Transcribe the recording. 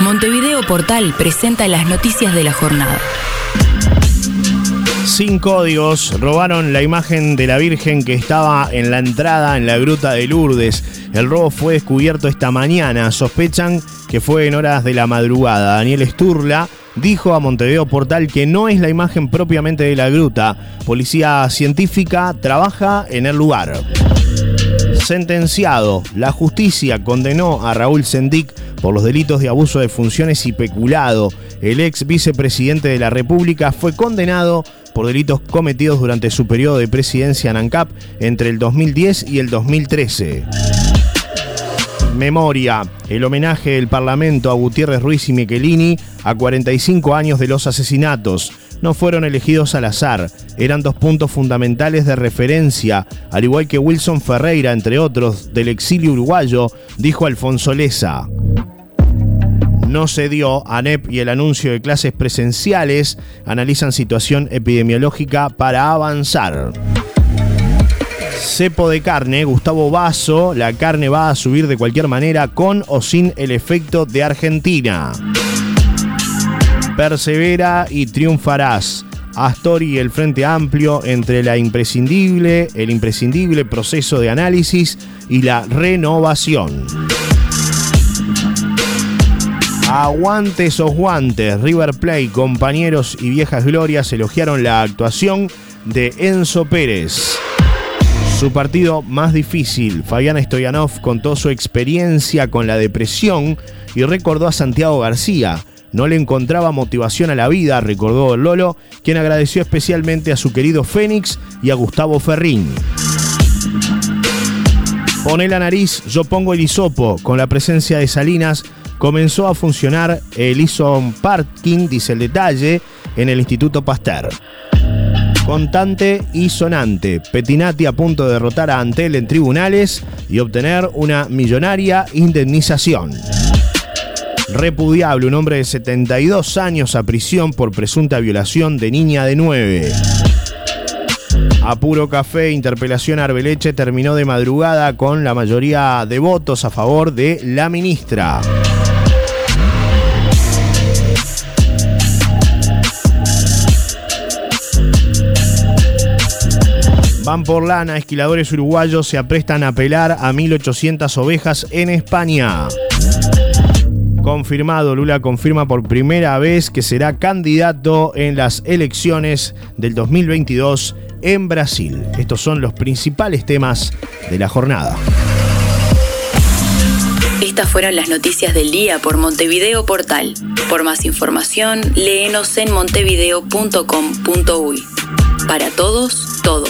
Montevideo Portal presenta las noticias de la jornada. Sin códigos robaron la imagen de la Virgen que estaba en la entrada en la gruta de Lourdes. El robo fue descubierto esta mañana. Sospechan que fue en horas de la madrugada. Daniel Sturla dijo a Montevideo Portal que no es la imagen propiamente de la gruta. Policía científica trabaja en el lugar. Sentenciado, la justicia condenó a Raúl Sendic por los delitos de abuso de funciones y peculado. El ex vicepresidente de la República fue condenado por delitos cometidos durante su periodo de presidencia en ANCAP entre el 2010 y el 2013. Memoria, el homenaje del Parlamento a Gutiérrez Ruiz y Michelini a 45 años de los asesinatos. No fueron elegidos al azar, eran dos puntos fundamentales de referencia, al igual que Wilson Ferreira, entre otros, del exilio uruguayo, dijo Alfonso Leza no se dio. ANEP y el anuncio de clases presenciales analizan situación epidemiológica para avanzar. Cepo de carne, Gustavo Vaso, la carne va a subir de cualquier manera con o sin el efecto de Argentina. Persevera y triunfarás. Astori y el Frente Amplio entre la imprescindible, el imprescindible proceso de análisis y la renovación. Aguantes o guantes, River Plate, compañeros y viejas glorias elogiaron la actuación de Enzo Pérez. Su partido más difícil, Fabián Stoyanov contó su experiencia con la depresión y recordó a Santiago García. No le encontraba motivación a la vida, recordó Lolo, quien agradeció especialmente a su querido Fénix y a Gustavo Ferrín. Pone la nariz, yo pongo el hisopo. Con la presencia de Salinas, comenzó a funcionar el Ison Parking, dice el detalle, en el Instituto Pasteur. Contante y sonante. Petinati a punto de derrotar a Antel en tribunales y obtener una millonaria indemnización. Repudiable, un hombre de 72 años a prisión por presunta violación de niña de 9. A puro café, interpelación Arbeleche terminó de madrugada con la mayoría de votos a favor de la ministra. Van por lana, esquiladores uruguayos se aprestan a apelar a 1.800 ovejas en España. Confirmado, Lula confirma por primera vez que será candidato en las elecciones del 2022 en Brasil. Estos son los principales temas de la jornada. Estas fueron las noticias del día por Montevideo Portal. Por más información, léenos en montevideo.com.uy. Para todos, todo.